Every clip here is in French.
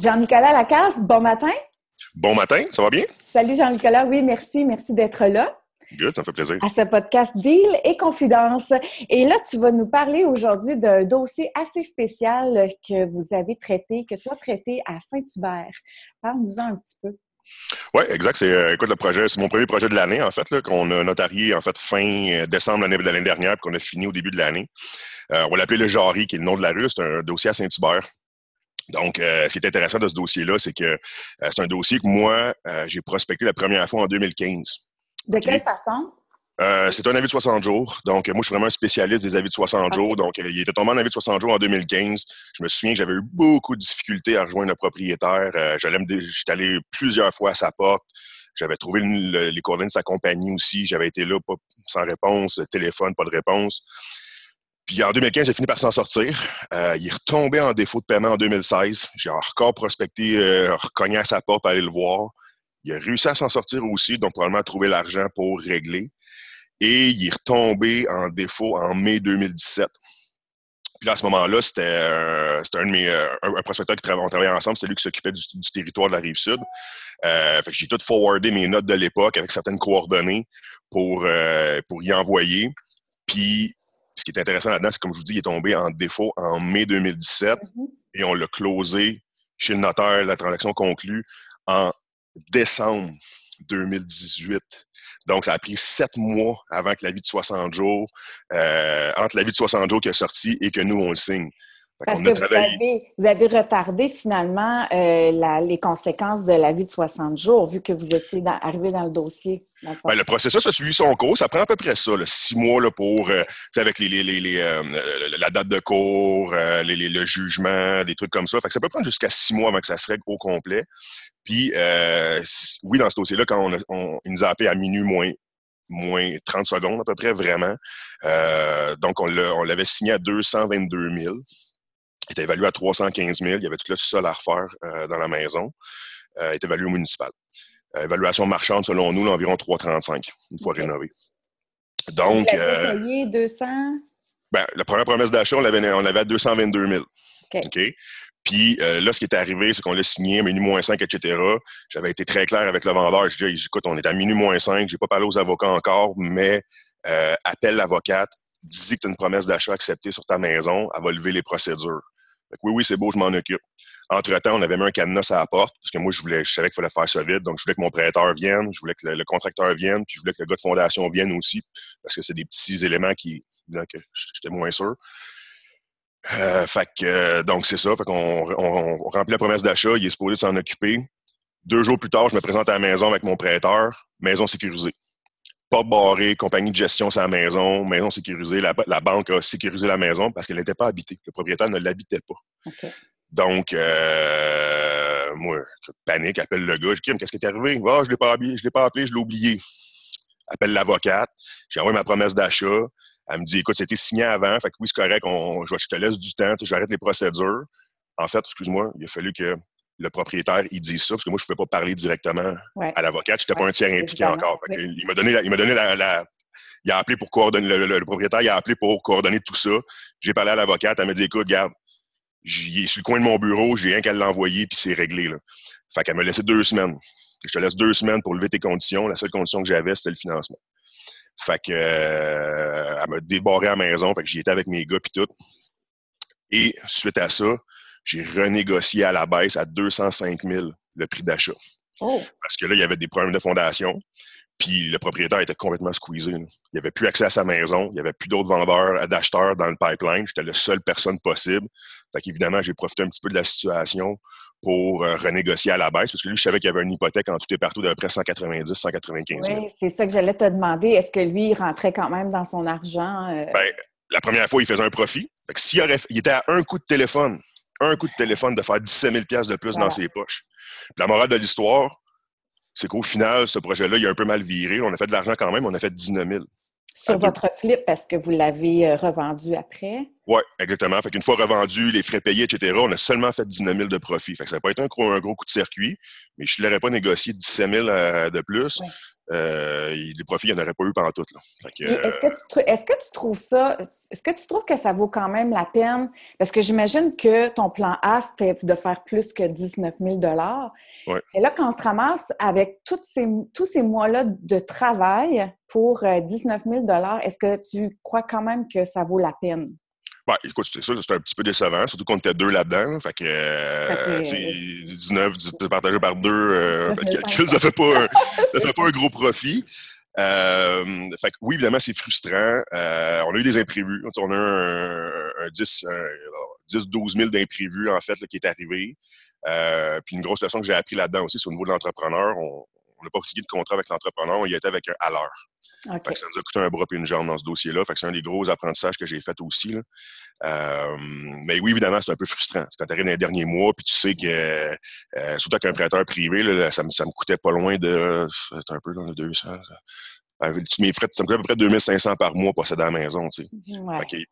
Jean-Nicolas Lacasse, bon matin. Bon matin, ça va bien? Salut Jean-Nicolas, oui, merci, merci d'être là. Good, ça me fait plaisir. À ce podcast Deal et Confidence. Et là, tu vas nous parler aujourd'hui d'un dossier assez spécial que vous avez traité, que tu as traité à Saint-Hubert. Parle-nous-en un petit peu. Oui, exact. C'est euh, écoute le projet, c'est mon premier projet de l'année en fait qu'on a notarié en fait fin euh, décembre de l'année dernière, puis qu'on a fini au début de l'année. Euh, on va l'appeler le Jarry, qui est le nom de la rue. C'est un dossier à Saint-Hubert. Donc, ce qui est intéressant de ce dossier-là, c'est que c'est un dossier que moi, j'ai prospecté la première fois en 2015. De quelle façon? Euh, c'est un avis de 60 jours. Donc, moi, je suis vraiment un spécialiste des avis de 60 jours. Donc, il était tombé en avis de 60 jours en 2015. Je me souviens que j'avais eu beaucoup de difficultés à rejoindre le propriétaire. Euh, J'étais allé plusieurs fois à sa porte. J'avais trouvé les coordonnées de sa compagnie aussi. J'avais été là pas, sans réponse, téléphone, pas de réponse. Puis en 2015, j'ai fini par s'en sortir. Euh, il est retombé en défaut de paiement en 2016. J'ai encore prospecté, euh, recogné à sa porte aller le voir. Il a réussi à s'en sortir aussi, donc probablement trouver l'argent pour régler. Et il est retombé en défaut en mai 2017. Puis là, à ce moment-là, c'était un, un, de mes euh, un, prospecteur qui travaillait ensemble, c'est lui qui s'occupait du, territoire de la rive sud. Euh, fait que j'ai tout forwardé mes notes de l'époque avec certaines coordonnées pour, euh, pour y envoyer. Puis ce qui est intéressant là-dedans, c'est comme je vous dis, il est tombé en défaut en mai 2017 mm-hmm. et on l'a closé chez le notaire, la transaction conclue, en décembre 2018. Donc, ça a pris sept mois avant que la vie de 60 jours, euh, entre la vie de 60 jours qui est sortie et que nous, on le signe. Parce que vous avez, retardé finalement euh, les conséquences de la vie de 60 jours, vu que vous étiez arrivé dans le dossier. Ben, le processus a suivi son cours. Ça prend à peu près ça, six mois là, pour, euh, avec les, la date de cours, le jugement, des trucs comme ça. Fait que ça peut prendre jusqu'à six mois avant que ça se règle au complet. Puis, euh, oui, dans ce dossier-là, quand on, on, il nous a appelé à minuit moins, moins 30 secondes à peu près, vraiment. Euh, donc, on l'avait signé à 222 000. Il était évalué à 315 000. Il y avait tout le sol à refaire euh, dans la maison. il était évalué au municipal. évaluation marchande, selon nous, environ 3,35 une fois rénové. Donc. Vous payé 200? Ben, la première promesse d'achat, on l'avait à 222 000. OK. Puis euh, là, ce qui est arrivé, c'est qu'on l'a signé, minuit moins 5, etc. J'avais été très clair avec le vendeur. Je dis, écoute, on est à minuit moins 5, j'ai pas parlé aux avocats encore, mais euh, appelle l'avocate, dis que tu as une promesse d'achat acceptée sur ta maison, elle va lever les procédures. Oui, oui, c'est beau, je m'en occupe. Entre-temps, on avait mis un cadenas à la porte, parce que moi, je savais qu'il fallait faire ça vite, donc je voulais que mon prêteur vienne, je voulais que le, contracteur vienne, puis je voulais que le gars de fondation vienne aussi, parce que c'est des petits éléments qui, que j'étais moins sûr. Euh, fait que, euh, donc, c'est ça. Fait qu'on on, remplit la promesse d'achat. Il est supposé s'en occuper. Deux jours plus tard, je me présente à la maison avec mon prêteur. Maison sécurisée. Pas barré, compagnie de gestion la maison, maison sécurisée. La, banque a sécurisé la maison parce qu'elle n'était pas habitée. Le propriétaire ne l'habitait pas. Donc, euh, moi, panique, appelle le gars. Je dis, qu'est-ce qui est arrivé? Ah, je ne l'ai pas appelé, je l'ai pas appelé, je l'ai oublié. Appelle l'avocate. J'ai envoyé ma promesse d'achat. Elle me dit, écoute, c'était signé avant, fait que oui, c'est correct, je, te laisse du temps, j'arrête les procédures. En fait, excuse-moi, il a fallu que le propriétaire il dise ça, parce que moi, je ne pouvais pas parler directement à l'avocat, je n'étais pas un tiers impliqué encore. il m'a donné, la, il m'a donné la, il a appelé pour coordonner, le, propriétaire il a appelé pour coordonner tout ça. J'ai parlé à l'avocate, elle m'a dit, écoute, garde, il est sur le coin de mon bureau, j'ai rien qu'à l'envoyer, puis c'est réglé. Là. Fait qu'elle m'a laissé deux semaines. Je te laisse deux semaines pour lever tes conditions. La seule condition que j'avais, c'était le financement. Fait que euh, elle m'a débarré à la maison, fait que j'y étais avec mes gars puis tout. Et suite à ça, j'ai renégocié à la baisse à 205 000 le prix d'achat. Oh. Parce que là, il y avait des problèmes de fondation. Puis le propriétaire était complètement squeezé. Il Il avait plus accès à sa maison. Il n'y avait plus d'autres vendeurs, d'acheteurs dans le pipeline. J'étais la seule personne possible. Fait qu'évidemment, j'ai profité un petit peu de la situation pour euh, renégocier à la baisse, parce que lui, je savais qu'il y avait une hypothèque en tout et partout de près 190, 195 000. Oui, c'est ça que j'allais te demander. Est-ce que lui, il rentrait quand même dans son argent? Euh? Ben, la première fois, il faisait un profit. s'il il était à un coup de téléphone, un coup de téléphone de faire 17 000 de plus dans ses poches. la morale de l'histoire, c'est qu'au final, ce projet-là, il a un peu mal viré. On a fait de l'argent quand même, on a fait 19 000. Sur votre flip, parce que vous l'avez euh, revendu après? Oui, exactement. Fait qu'une fois revendu, les frais payés, etc., on a seulement fait 19 000 de profit. Fait que ça n'a pas été un gros, un gros coup de circuit, mais je ne l'aurais pas négocié 17 000 euh, de plus. Euh, les profits, il n'y en aurait pas eu pendant tout. Est-ce que, tu, est que tu trouves ça, est-ce que tu trouves que ça vaut quand même la peine? Parce que j'imagine que ton plan A, c'était de faire plus que 19 000 Et là, quand on se ramasse avec toutes ces, tous ces mois-là de travail pour 19 000 est-ce que tu crois quand même que ça vaut la peine? Ben, écoute, c'était ça, c'était un petit peu décevant, surtout qu'on était deux là-dedans. fait que, euh, 19 partagé par deux, euh, fait calcul, ça fait pas un, ça fait pas un gros profit. Euh, fait que oui, évidemment, c'est frustrant. Euh, on a eu des imprévus. On a eu un, 10, 10, 12 000 d'imprévus, en fait, là, qui est arrivé. Euh, puis une grosse leçon que j'ai appris là-dedans aussi, c'est au niveau de l'entrepreneur. On n'a pas signé de contrat avec l'entrepreneur, on y était avec un à l'heure ça nous a coûté un bras et une jambe dans ce dossier-là. c'est un des gros apprentissages que j'ai fait aussi. Euh, mais oui, évidemment, c'est un peu frustrant. Quand tu arrives dans les derniers mois, puis tu sais que, euh, surtout avec un prêteur privé, ça, me, ça me coûtait pas loin de. un peu dans le 200. mes frais, ça me coûtait à peu près 2500 par mois posséder à la maison. Tu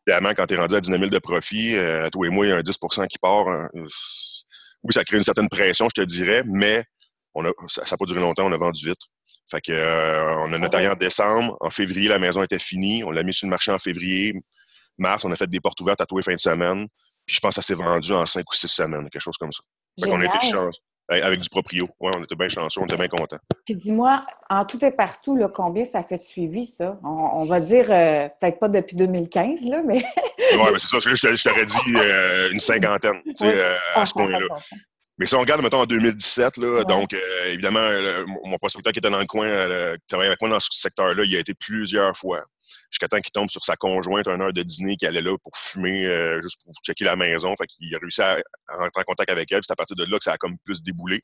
évidemment, quand tu es rendu à 19 000 de profit, euh, toi et moi, il y a un 10% qui part. Hein, oui, ça crée une certaine pression, je te dirais, mais on a, ça n'a pas duré longtemps, on a vendu vite. Fait que, euh, on a notarié en décembre. En février, la maison était finie. On l'a mis sur le marché en février. Mars, on a fait des portes ouvertes à tous les fins de semaine. Puis je pense que ça s'est vendu en cinq ou six semaines, quelque chose comme ça. Fait qu'on a été chanceux. Avec du proprio. Ouais, on était bien chanceux, on était bien contents. Puis dis-moi, en tout et partout, là, combien ça fait de suivi, ça? On, va dire, euh, peut-être pas depuis 2015, là, mais. oui, mais c'est ça, je t'aurais dit euh, une cinquantaine, tu sais, à ce ah, point-là. Mais si on regarde, mettons, en 2017, là, donc, euh, évidemment, mon prospecteur qui était dans le coin, euh, qui travaillait avec moi dans ce secteur-là, il a été plusieurs fois. Jusqu'à temps qu'il tombe sur sa conjointe, une heure de dîner, qui allait là pour fumer, euh, juste pour checker la maison. Fait qu'il a réussi à, rentrer en contact avec elle. C'est à partir de là que ça a comme plus déboulé.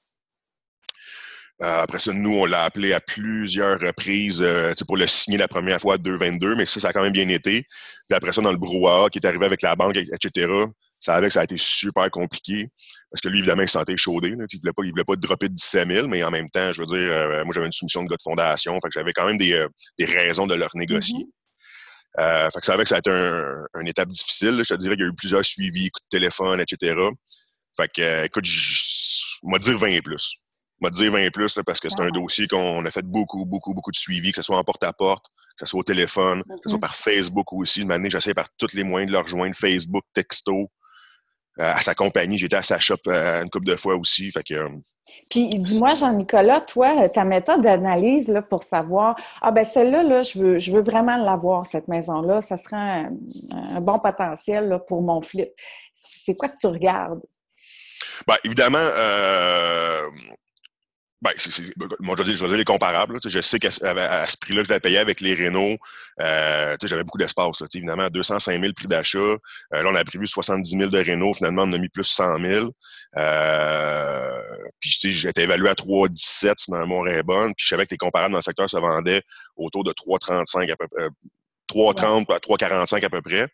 après ça, nous, on l'a appelé à plusieurs reprises pour le signer la première fois à 2,22, mais ça, ça a quand même bien été. Puis après ça, dans le brouhaha qui est arrivé avec la banque, etc., ça avait que ça a été super compliqué parce que lui, évidemment, il se sentait chaudé. Là, il voulait pas, il voulait pas dropper de 17 000, mais en même temps, je veux dire, euh, moi, j'avais une soumission de gars de fondation. Fait que j'avais quand même des, euh, des, raisons de leur négocier. Mm-hmm. euh, fait que ça avait que ça a été un, une étape difficile. Je te dirais qu'il y a eu plusieurs suivis, coups de téléphone, etc. Fait que, écoute, m'a dire 20 et plus. M'a dire 20 et plus là, parce que c'est un dossier qu'on a fait beaucoup, beaucoup, beaucoup de suivis, que ce soit en porte-à-porte, que ce soit au téléphone, que ce soit mm-hmm. par Facebook aussi. Une année, j'essayais par tous les moyens de leur rejoindre, Facebook, texto. Euh, à sa compagnie. J'étais à sa shop euh, une couple de fois aussi. Fait que, euh, Puis dis-moi, Jean-Nicolas, toi, ta méthode d'analyse pour savoir Ah ben celle-là, là, je veux, je veux vraiment l'avoir, cette maison-là. Ça serait un, bon potentiel pour mon flip. C'est quoi que tu regardes? Bien, évidemment, ben, c'est, moi, je vais, dire, les comparables. je sais qu'à à, ce prix-là, je l'ai payé avec les Renault. Euh, j'avais beaucoup d'espace. Là, évidemment, 205 000 prix d'achat. Euh, là, on a prévu 70 000 de Renault. Finalement, on a mis plus 100 000. Euh, puis, j'étais évalué à 3,17 si ma mémoire est bonne. Puis, je savais que les comparables dans le secteur se vendaient autour de 3,35 à peu près. 3,30 à 3,45 à peu près.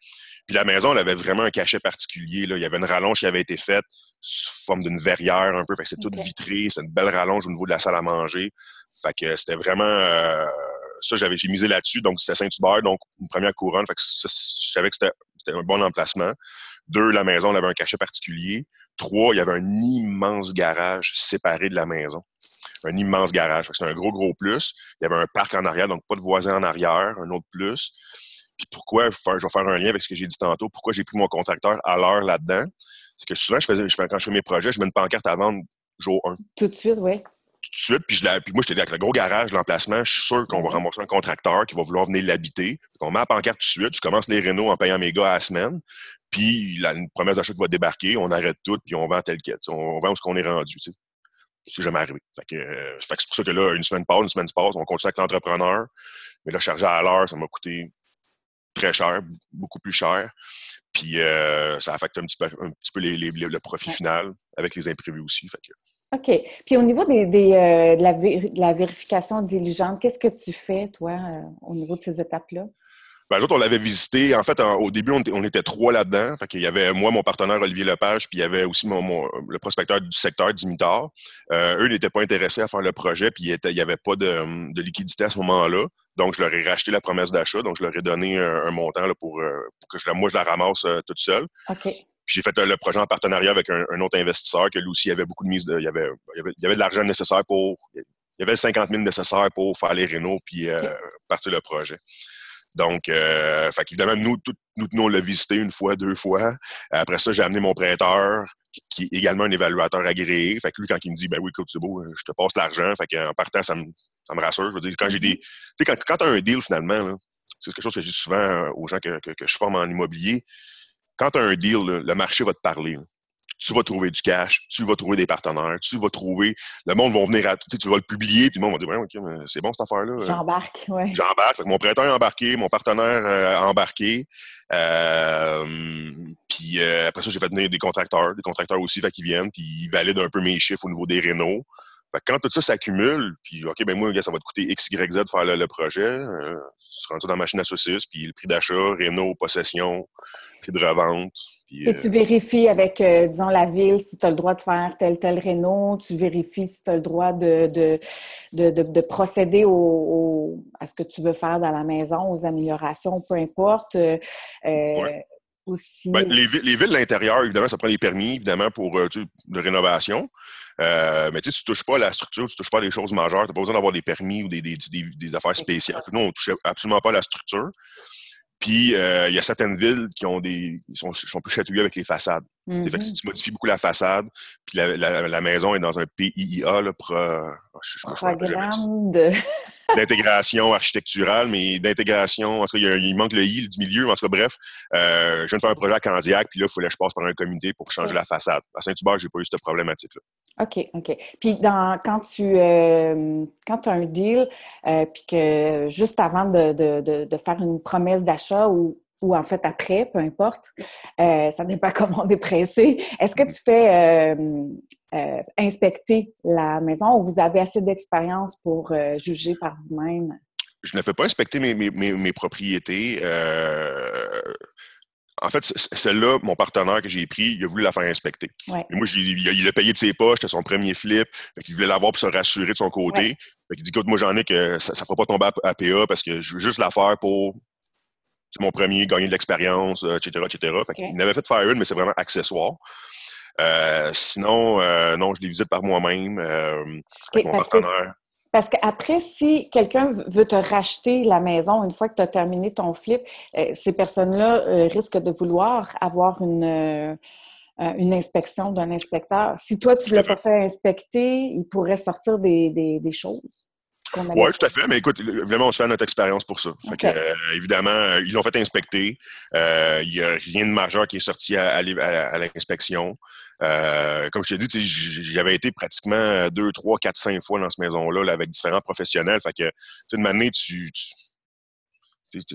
Puis la maison, elle avait vraiment un cachet particulier. Là. Il y avait une rallonge qui avait été faite sous forme d'une verrière un peu. Fait que c'est tout vitré. C'est une belle rallonge au niveau de la salle à manger. Fait que c'était vraiment... Euh, ça, j'avais, j'ai misé là-dessus. Donc, c'était Saint-Hubert, donc une première couronne. Fait que je savais que c'était, un bon emplacement. Deux, la maison, elle avait un cachet particulier. Trois, il y avait un immense garage séparé de la maison. Un immense garage. C'était un gros, gros plus. Il y avait un parc en arrière, donc pas de voisin en arrière, un autre plus. Puis pourquoi, je vais faire un lien avec ce que j'ai dit tantôt, pourquoi j'ai pris mon contracteur à l'heure là-dedans, c'est que souvent, je faisais, je, quand je fais mes projets, je mets une pancarte à vendre jour 1. Tout de suite, oui. Tout de suite, puis, je puis moi, j'étais avec le gros garage, l'emplacement, je suis sûr qu'on va rembourser un contracteur qui va vouloir venir l'habiter. On met la pancarte tout de suite, je commence les rénaux en payant mes gars à la semaine, puis la, une promesse d'achat qui va débarquer, on arrête tout, puis on vend tel quête. On, vend où ce qu'on est rendu, tu sais. C'est jamais arrivé. Fait que, euh, fait que c'est pour ça que là, une semaine passe, une semaine se passe, on continue avec l'entrepreneur. Mais là, charger à l'heure, ça m'a coûté très cher, beaucoup plus cher. Puis euh, ça affecte un petit peu, un petit peu les, le profit final avec les imprévus aussi. Fait OK. Puis au niveau des, des euh, de, la, de, la, vérification diligente, qu'est-ce que tu fais, toi, euh, au niveau de ces étapes-là? Ben, on l'avait visité. En fait, au début, on était, trois là-dedans. Fait y avait moi, mon partenaire Olivier Lepage, puis il y avait aussi mon, le prospecteur du secteur, Dimitar. Euh, eux n'étaient pas intéressés à faire le projet, puis il n'y avait pas de, liquidité à ce moment-là. Donc, je leur ai racheté la promesse d'achat. Donc, je leur ai donné un, montant pour, que je, moi, je la ramasse toute seule. J'ai fait le projet en partenariat avec un, autre investisseur que lui aussi avait beaucoup de mise. De, il, y avait, il, y avait, de l'argent nécessaire pour. Il y avait 50 000 nécessaires pour faire les rénaux puis partir le projet. Donc, euh, fait évidemment, nous, nous tenons le visiter une fois, deux fois. Après ça, j'ai amené mon prêteur, qui, est également un évaluateur agréé. Fait que lui, quand il me dit, ben oui, écoute, c'est beau, je te passe l'argent. Fait qu'en partant, ça me, ça me rassure. Je veux dire, quand j'ai des. Tu sais, quand, quand tu as un deal, finalement, c'est quelque chose que je dis souvent euh, aux gens que, que, je forme en immobilier. Quand tu as un deal, le marché va te parler tu vas trouver du cash, tu vas trouver des partenaires, tu vas trouver. Le monde va venir à. Tu, sais, tu vas le publier, puis le monde va dire ouais, OK, c'est bon cette affaire-là. J'embarque, oui. J'embarque. Mon prêteur est embarqué, mon partenaire euh, embarqué. Euh, puis euh, après ça, j'ai fait venir des contracteurs, des contracteurs aussi, fait qu'ils viennent, puis ils valident un peu mes chiffres au niveau des rénaux. Quand tout ça s'accumule, puis OK, ben moi, ça va te coûter X, Y, Z de faire le, projet. Euh, tu rentres dans la machine à saucisses, puis le prix d'achat, réno, possession, prix de revente. Et tu vérifies avec, euh, disons, la ville si tu as le droit de faire tel, tel réno. Tu vérifies si tu as le droit de, de, de, de, procéder au, à ce que tu veux faire dans la maison, aux améliorations, peu importe. Euh, aussi. Ben, les, les, villes de l'intérieur, évidemment, ça prend des permis, évidemment, pour euh, de rénovation. mais tu ne touches pas à la structure, tu ne touches pas à des choses majeures. Tu n'as pas besoin d'avoir des permis ou des, des, des, affaires spéciales. Nous, on ne touche absolument pas à la structure. Puis, euh, il y a certaines villes qui ont des, sont, sont plus chatouillées avec les façades. Fait que si mm-hmm. tu modifies beaucoup la façade, puis la, la, maison est dans un PIIA, là, pro, programme d'intégration architecturale, mais d'intégration, en tout cas, il, manque le I du milieu, en tout cas, bref, euh, je viens de faire un projet à Candiac, puis là, il fallait que je passe par un comité pour changer la façade. À Saint-Hubert, j'ai pas eu cette problématique-là. OK, OK. Puis dans, quand tu euh, quand as un deal, euh, puis que juste avant de, de, de faire une promesse d'achat ou ou en fait après, peu importe. Euh, ça dépend comment on est pressé. Est-ce que tu fais euh, inspecter la maison ou vous avez assez d'expérience pour juger par vous-même? Je ne fais pas inspecter mes, mes, mes, propriétés. En fait, celle-là, mon partenaire que j'ai pris, il a voulu la faire inspecter. moi, il a payé de ses poches, c'était son premier flip. il voulait l'avoir pour se rassurer de son côté. il dit écoute, moi j'en ai que ça ne fera pas tomber à, PA parce que je veux juste la faire pour c'est mon premier, gagner de l'expérience, etc., etc. Il n'avait fait faire une, mais c'est vraiment accessoire. Euh, sinon, euh, non, je les visite par moi-même, euh, avec mon partenaire. Parce qu'après, si quelqu'un veut te racheter la maison une fois que tu as terminé ton flip, ces personnes-là risquent de vouloir avoir une, une inspection d'un inspecteur. Si toi, tu ne l'as pas fait inspecter, il pourrait sortir des, des choses. Oui, tout à fait. Mais écoute, vraiment, on se fait notre expérience pour ça. Euh, évidemment, euh, ils l'ont fait inspecter. Euh, il n'y a rien de majeur qui est sorti à, l'inspection. comme je t'ai dit, j'avais été pratiquement deux, trois, quatre, cinq fois dans cette maison-là avec différents professionnels. Fait que, une manière, tu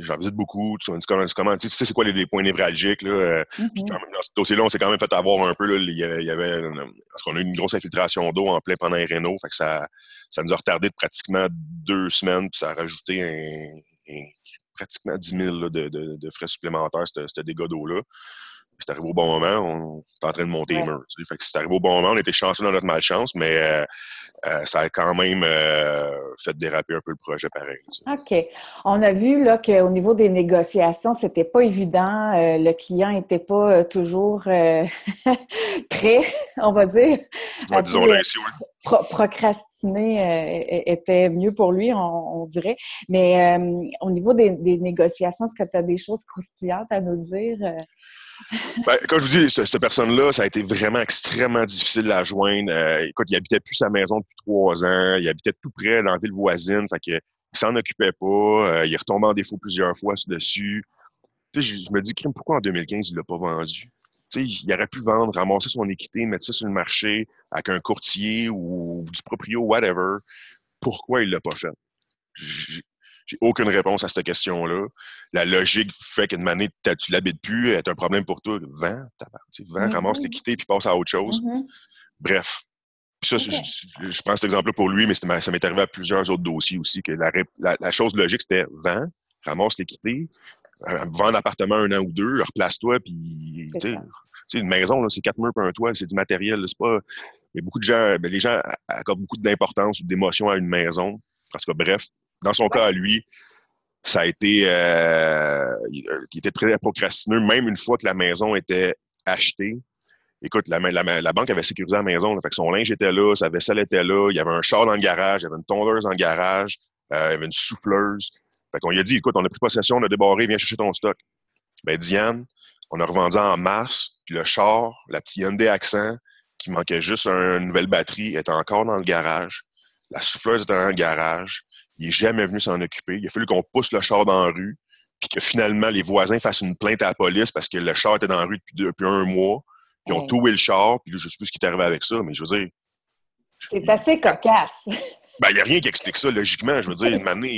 j'en visite beaucoup, tu, comment, tu sais c'est quoi les, points névralgiques. Là, euh, mm-hmm. quand même, dans ce dossier-là, on s'est quand même fait avoir un peu. Là, il y avait, parce qu'on a eu une grosse infiltration d'eau en plein pendant les rénaux. Fait que ça, ça nous a retardé de pratiquement deux semaines, puis ça a rajouté un, pratiquement 10 000 de, de, de, frais supplémentaires, ce dégât d'eau-là c'est arrivé au bon moment, on est en train de monter les murs. Fait que c'est arrivé au bon moment, on était chanceux dans notre malchance, mais euh, euh, ça a quand même euh, fait déraper un peu le projet pareil. OK. On a vu là qu'au niveau des négociations, c'était pas évident. le client n'était pas toujours prêt, on va dire. disons ainsi, oui. Procrastiner était mieux pour lui, on, dirait. Mais au niveau des, négociations, est-ce que tu as des choses croustillantes à nous dire? Ben, comme je vous dis, cette, personne-là, ça a été vraiment extrêmement difficile de la joindre. Euh, écoute, il habitait plus sa maison depuis trois ans. Il habitait tout près dans la ville voisine. Fait que, il s'en occupait pas. Euh, il retombé en défaut plusieurs fois dessus. Sais, je, me dis, pourquoi en 2015, il l'a pas vendu? Il aurait pu vendre, ramasser son équité, mettre ça sur le marché avec un courtier ou du proprio, whatever. Pourquoi il l'a pas fait? J'ai aucune réponse à cette question-là. La logique fait qu'une manée, tu l'habites plus, est un problème pour toi. Vends, vends, mm ramasse l'équité puis passe à autre chose. Mm-hmm. Bref. ça, je, prends cet exemple-là pour lui, mais ça m'est arrivé à plusieurs autres dossiers aussi, que la, chose logique, c'était vends, ramasse l'équité, euh, vends l'appartement un an ou deux, replace-toi, puis une maison, c'est quatre murs pour un toit, c'est du matériel, c'est pas. Mais beaucoup de gens, les gens accordent beaucoup d'importance ou d'émotion à une maison. En tout cas, bref, dans son cas à lui, ça a été, euh, il, était très procrastineux, même une fois que la maison était achetée. Écoute, la, la, banque avait sécurisé la maison, fait que son linge était là, sa vaisselle était là, il y avait un char dans le garage, il y avait une tondeuse dans le garage, euh, il y avait une souffleuse. Fait qu'on lui a dit, écoute, on a pris possession, on a débarré, viens chercher ton stock. Ben, Diane, on a revendu en mars, puis le char, la petite Hyundai Accent, qui manquait juste une nouvelle batterie, était encore dans le garage. La souffleuse était dans le garage. Il n'est jamais venu s'en occuper. Il a fallu qu'on pousse le char dans la rue, puis que finalement, les voisins fassent une plainte à la police parce que le char était dans la rue depuis, un mois. Ils ont toué le char, puis je ne sais plus ce qui est arrivé avec ça, mais je veux dire. C'est assez cocasse. Ben, il n'y a rien qui explique ça, logiquement. Je veux dire, une année,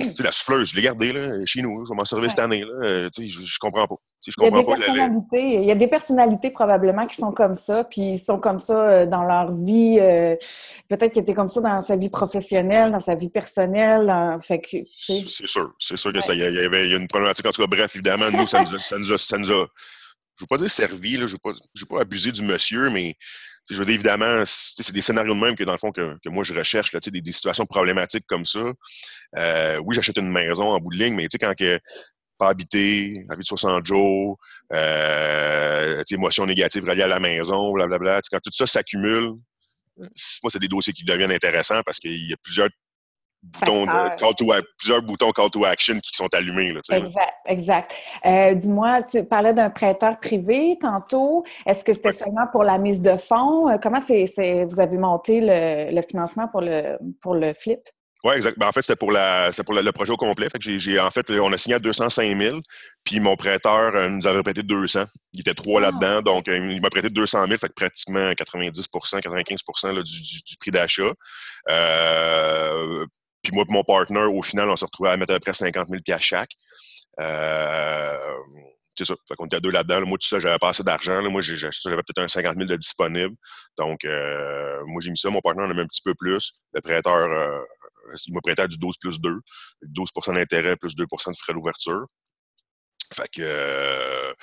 tu sais, la souffleuse, je l'ai gardée là, chez nous. Je vais m'en servir cette année. Là. Euh, tu sais, je, je comprends pas. je comprends il, y a des personnalités, il y a des personnalités probablement qui sont comme ça, puis ils sont comme ça euh, dans leur vie. Euh, peut-être qu'ils étaient comme ça dans sa vie professionnelle, dans sa vie personnelle. fait que, c'est sûr. C'est sûr que ça, il y, avait, il y a une problématique. En tout cas, bref, évidemment, nous, ça nous a, ça nous a, ça nous a je ne veux pas dire servi, là, je ne veux, veux, pas abuser du monsieur, mais je veux dire, évidemment, c'est des scénarios de même que, dans le fond, que, que moi, je recherche, là, des, des situations problématiques comme ça. Euh, oui, j'achète une maison en bout de ligne, mais tu sais, quand que pas habité, la vie de 60 jours, euh, émotions négatives reliées à la maison, blablabla. Quand tout ça s'accumule, moi, c'est des dossiers qui deviennent intéressants parce qu'il y a plusieurs boutons plusieurs boutons call to action qui sont allumés. Là, exact, exact. Euh, dis-moi, tu parlais d'un prêteur privé tantôt. Est-ce que c'était seulement pour la mise de fonds? Euh, comment c'est, vous avez monté le, financement pour le, pour le flip? Oui, exact. Ben, en fait, c'était pour, la, pour le, projet au complet. Fait que j'ai, en fait, on a signé à 205 000, puis mon prêteur euh, nous avait prêté 200. Il était trois ah. là-dedans, donc il m'a prêté 200 000, fait que pratiquement 90% 95 là, du, du, prix d'achat. Euh, puis moi et mon partner, au final, on s'est retrouvé à mettre à peu près 50 000 chaque. Euh, c'est ça. Fait qu'on était deux là-dedans. Moi, tout ça, j'avais pas assez d'argent. Moi, j'avais peut-être un 50 000 de disponible. Donc, euh, moi, j'ai mis ça. Mon partenaire en a mis un petit peu plus. Le prêteur, euh, il m'a prêté à du 12 plus 2. 12% d'intérêt plus 2 de frais d'ouverture. Fait que,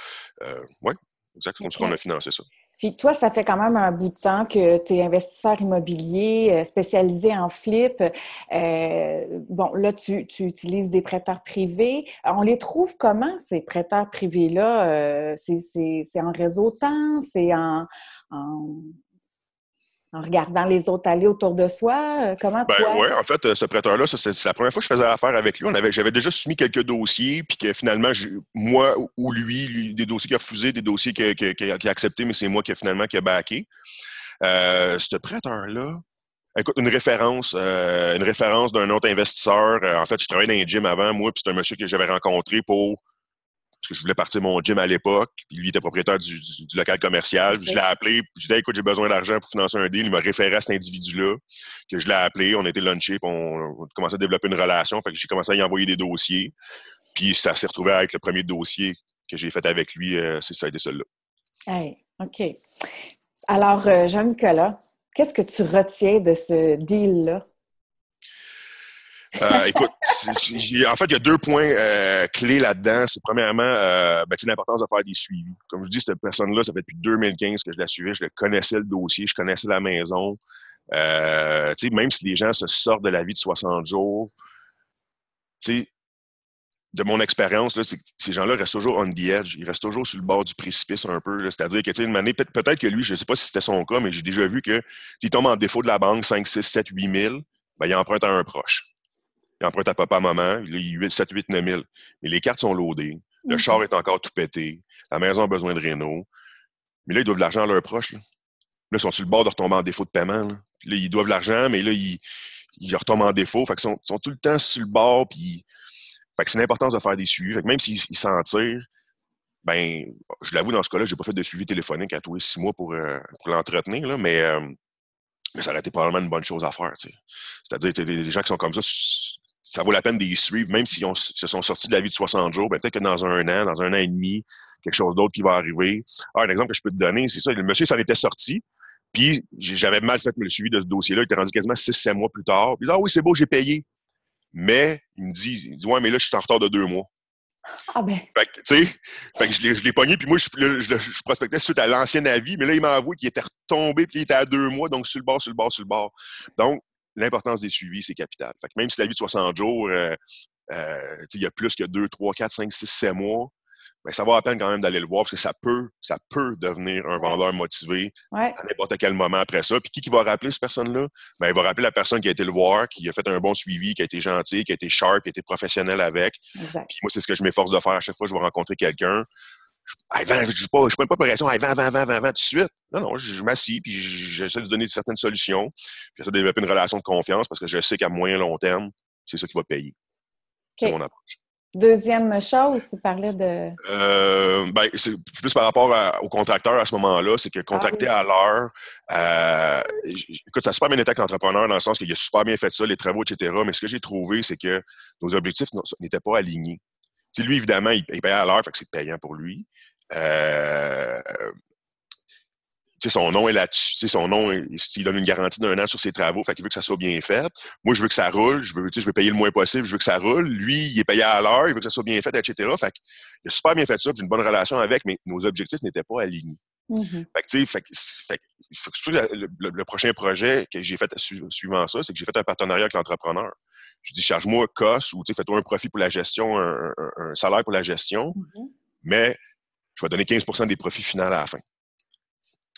ouais, exactement. Okay. qu'on a financé ça. Puis toi, ça fait quand même un bout de temps que tu es investisseur immobilier euh, spécialisé en flip. Euh, bon, là, tu, utilises des prêteurs privés. On les trouve comment, ces prêteurs privés-là? Euh, c'est en réseautant? C'est en, en regardant les autres aller autour de soi? Euh, comment ben, Oui, en fait, euh, ce prêteur-là, c'est la première fois que je faisais affaire avec lui. J'avais déjà soumis quelques dossiers, puis que finalement, moi ou lui, des dossiers qu'il a refusés, des dossiers qu'il a, acceptés, mais c'est moi qui finalement qui a backé. Euh, ce prêteur-là, écoute, une référence, une référence d'un autre investisseur. en fait, je travaillais dans un gym avant, moi, puis c'est un monsieur que j'avais rencontré pour parce que je voulais partir mon gym à l'époque, puis lui était propriétaire du, local commercial. Je l'ai appelé, je lui ai dit écoute, j'ai besoin d'argent pour financer un deal. Il m'a référé à cet individu-là, que je l'ai appelé, on a été lunché, puis on, a commencé à développer une relation. Fait que j'ai commencé à y envoyer des dossiers. Puis ça s'est retrouvé avec le premier dossier que j'ai fait avec lui, euh, c'est ça a été celui-là. Hey, OK. Alors, euh, Jean-Nicolas, qu'est-ce que tu retiens de ce deal-là? Euh, écoute, en fait, il y a deux points euh, clés là-dedans. C'est premièrement euh, ben, l'importance de faire des suivis. Comme je dis, cette personne-là, ça fait depuis 2015 que je la suivais. Je connaissais le dossier, je connaissais la maison. Même si les gens se sortent de la vie de 60 jours, de mon expérience, ces gens-là restent toujours on the edge. Ils restent toujours sur le bord du précipice un peu. C'est-à-dire que, une année, peut-être que lui, je ne sais pas si c'était son cas, mais j'ai déjà vu que s'il tombe en défaut de la banque 5, 6, 7, 8 000, ben, il emprunte à un proche il emprunte à papa, maman, il 7, 8, 9 000. Mais les cartes sont loadées. Le char est encore tout pété. La maison a besoin de réno. Mais là, ils doivent de l'argent à leurs proches. Là. ils sont sur le bord de retomber en défaut de paiement. Là, ils doivent de l'argent, mais là, ils, retombent en défaut. Fait qu'ils sont, sont, tout le temps sur le bord. Puis, fait que c'est l'importance de faire des suivis. Fait que même s'ils s'en tirent, ben, je l'avoue, dans ce cas-là, j'ai pas fait de suivi téléphonique à tous les six mois pour, euh, pour l'entretenir, mais, euh, mais ça aurait été probablement une bonne chose à faire. C'est-à-dire, les gens qui sont comme ça, ça vaut la peine d'y suivre, même s'ils se sont sortis de la vie de 60 jours, ben, peut-être que dans un an, dans un an et demi, quelque chose d'autre qui va arriver. Ah, un exemple que je peux te donner, c'est ça, le monsieur s'en était sorti, puis j'avais mal fait le suivi de ce dossier-là, il était rendu quasiment 6-7 mois plus tard. Puis ah oui, c'est beau, j'ai payé. Mais il me dit, il dit Ouais, mais là, je suis en retard de deux mois. Ah ben. Fait que, tu sais, fait que je l'ai pogné, puis moi, je, je, prospectais suite à l'ancien avis, mais là, il m'a avoué qu'il était retombé, puis il était à deux mois, donc sur le bord, sur le bord, sur le bord. Donc, l'importance des suivis, c'est capital. Fait que même si la vie de 60 jours, euh, euh, il y a plus que 2, 3, 4, 5, 6, 7 mois, ben, ça vaut la peine quand même d'aller le voir parce que ça peut, ça peut devenir un vendeur motivé à n'importe quel moment après ça. Puis qui, qui va rappeler cette personne-là? Ben, il va rappeler la personne qui a été le voir, qui a fait un bon suivi, qui a été gentil, qui a été sharp, qui a été professionnel avec. Puis moi, c'est ce que je m'efforce de faire à chaque fois que je vais rencontrer quelqu'un. Je ne pas, je prends pas pression, hey, vend, vend, vend, vend, tout de suite. Non, non, je, je m'assis, puis j'essaie de donner certaines solutions, puis j'essaie de développer une relation de confiance parce que je sais qu'à moyen long terme, c'est ça qui va payer. C'est mon approche. Deuxième chose, tu parlais de. Euh, ben, c'est plus par rapport au contracteur à ce moment-là, c'est que ah contacter à l'heure. Euh, écoute, ça a super bien été avec l'entrepreneur dans le sens qu'il a super bien fait ça, les travaux, etc. Mais ce que j'ai trouvé, c'est que nos objectifs n'étaient pas alignés. Lui, évidemment, il, il payait à l'heure, fait que c'est payant pour lui. Euh, son nom est là-dessus. Son nom, il donne une garantie d'un an sur ses travaux, fait qu'il veut que ça soit bien fait. Moi, je veux que ça roule, je veux, je veux payer le moins possible, je veux que ça roule. Lui, il est payé à l'heure, il veut que ça soit bien fait, etc. Fait qu'il a super bien fait ça, j'ai une bonne relation avec, mais nos objectifs n'étaient pas alignés. Mm-hmm. Fait le, prochain projet que j'ai fait suivant ça, c'est que j'ai fait un partenariat avec l'entrepreneur. Je dis, charge-moi COS ou fais-toi un profit pour la gestion, un, salaire pour la gestion, mm-hmm. mais je vais donner 15% des profits finaux à la fin.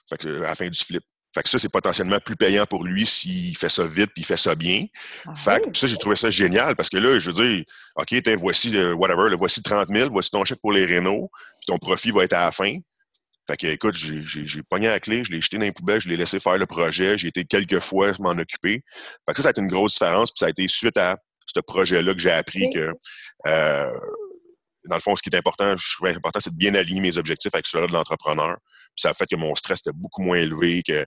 Fait que, à la fin du flip. Fait que ça, c'est potentiellement plus payant pour lui s'il fait ça vite puis il fait ça bien. Ah fait que ça, j'ai trouvé ça génial parce que là, je veux dire, OK, voici le whatever, le voici 30 000, voici ton chèque pour les Renault, puis ton profit va être à la fin. Fait que, écoute, j'ai pogné la clé, je l'ai jeté dans les poubelles, je l'ai laissé faire le projet, j'ai été quelques fois m'en occuper. Fait que ça, ça a été une grosse différence, puis ça a été suite à ce projet-là que j'ai appris que euh, dans le fond, ce qui est important, je trouvais important, c'est de bien aligner mes objectifs avec ceux-là de l'entrepreneur. Puis ça a fait que mon stress était beaucoup moins élevé, que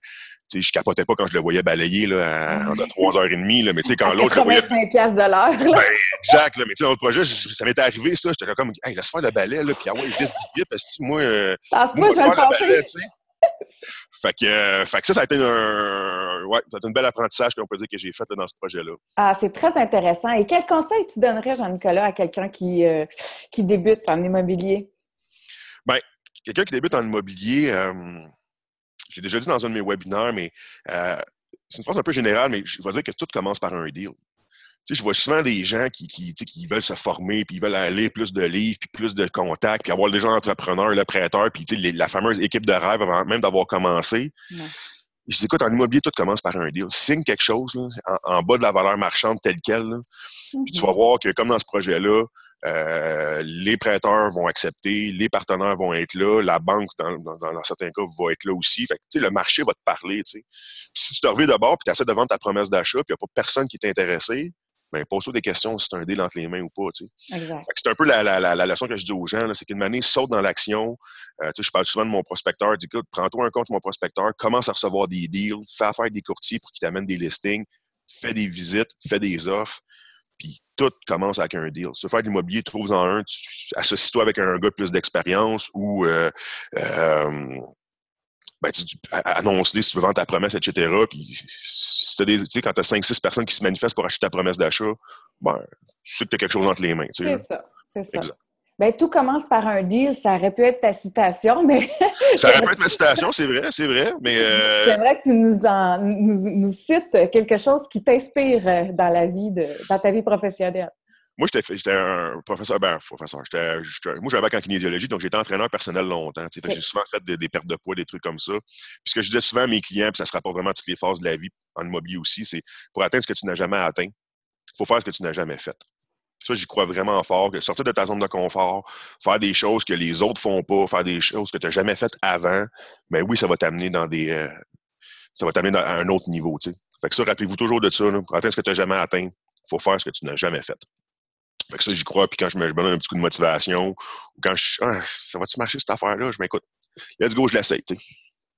je capotais pas quand je le voyais balayer là, à, 3h30. Là, mais tu sais, quand l'autre. je voyais. 5 de l'heure. Ben, exact. Là, mais tu sais, dans l'autre projet, ça m'était arrivé, ça. J'étais comme, hey, laisse faire le balai, là, puis ah ouais, il vite du parce que moi. Euh, moi, je vais le passer. Fait que, euh, fait que, ça, ça a été un, ouais, ça a été un bel apprentissage qu'on peut dire que j'ai fait dans ce projet-là. Ah, c'est très intéressant. Et quel conseil tu donnerais, Jean-Nicolas, à quelqu'un qui, euh, qui débute en immobilier? Bien, quelqu'un qui débute en immobilier, euh, j'ai déjà dit dans un de mes webinaires, mais c'est une phrase un peu générale, mais je vais dire que tout commence par un deal je vois souvent des gens qui, qui, qui, veulent se former, puis ils veulent aller plus de livres, puis plus de contacts, puis avoir des gens entrepreneurs, le prêteur, puis la fameuse équipe de rêve avant même d'avoir commencé. Je dis, écoute, en immobilier, tout commence par un deal. Signe quelque chose en, bas de la valeur marchande telle qu'elle. Puis tu vas mm-hmm. voir que, comme dans ce projet-là, euh, les prêteurs vont accepter, les partenaires vont être là, la banque, dans, dans, certains cas, va être là aussi. Fait que, le marché va te parler. Si tu te reviens d'abord puis tu essaies de vendre ta promesse d'achat, puis il n'y a pas personne qui est intéressé, ben, pose-toi des questions si c'est un deal entre les mains ou pas. Tu sais. C'est un peu la, la, la, leçon que je dis aux gens, c'est qu'une année, saute dans l'action. Euh, tu sais, je parle souvent de mon prospecteur. Dis, écoute, prends-toi un compte mon prospecteur, commence à recevoir des deals, fais affaire des courtiers pour qu'ils t'amènent des listings, fais des visites, fais des offres, puis tout commence avec un deal. Se faire de l'immobilier, trouve-en un, associe-toi avec un gars plus d'expérience ou euh, euh, ben, tu, annonce-les si tu veux vendre ta promesse, etc. Puis, si tu des, quand tu as 5-6 personnes qui se manifestent pour acheter ta promesse d'achat, ben, tu sais que tu as quelque chose entre les mains. C'est ça. C'est ça. Ben, tout commence par un deal. Ça aurait pu être ta citation, mais. ça aurait pu être ma citation, c'est vrai, c'est vrai. Mais. Euh... J'aimerais que tu nous, en, nous, nous cites quelque chose qui t'inspire dans la vie, de, dans ta vie professionnelle. Moi, j'étais un professeur, ben, professeur. moi, j'avais en kinésiologie, donc j'étais entraîneur personnel longtemps. J'ai souvent fait des, pertes de poids, des trucs comme ça. Puis ce que je disais souvent à mes clients, puis ça se rapporte vraiment à toutes les phases de la vie en immobilier aussi, c'est pour atteindre ce que tu n'as jamais atteint, il faut faire ce que tu n'as jamais fait. Ça, j'y crois vraiment fort, que sortir de ta zone de confort, faire des choses que les autres font pas, faire des choses que tu n'as jamais faites avant, mais ben oui, ça va t'amener dans des. Euh, ça va t'amener à un autre niveau. Fait que ça, rappelez-vous toujours de ça. pour atteindre ce que tu n'as jamais atteint, il faut faire ce que tu n'as jamais fait. Fait que ça, j'y crois. Puis quand je me, donne un petit coup de motivation, ou quand je ah, ça va-tu marcher cette affaire-là? Je m'écoute. Let's go, je l'essaye.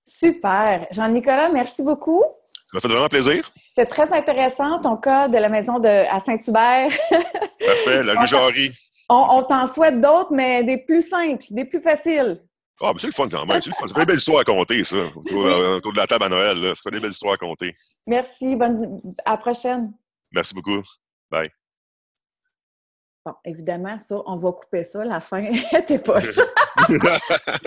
Super. Jean-Nicolas, merci beaucoup. Ça m'a fait vraiment plaisir. C'est très intéressant, ton cas de la maison de, à Saint-Hubert. Parfait, la rue On, t'en souhaite d'autres, mais des plus simples, des plus faciles. Ah, mais c'est le fun quand même. C'est le fun. Ça fait des belles histoires à compter, ça, autour, de la table à Noël. Là. Ça fait des belles histoires à compter. Merci. Bonne... À la prochaine. Merci beaucoup. Bye. Bon, évidemment, ça, on va couper ça, la fin, t'es pas.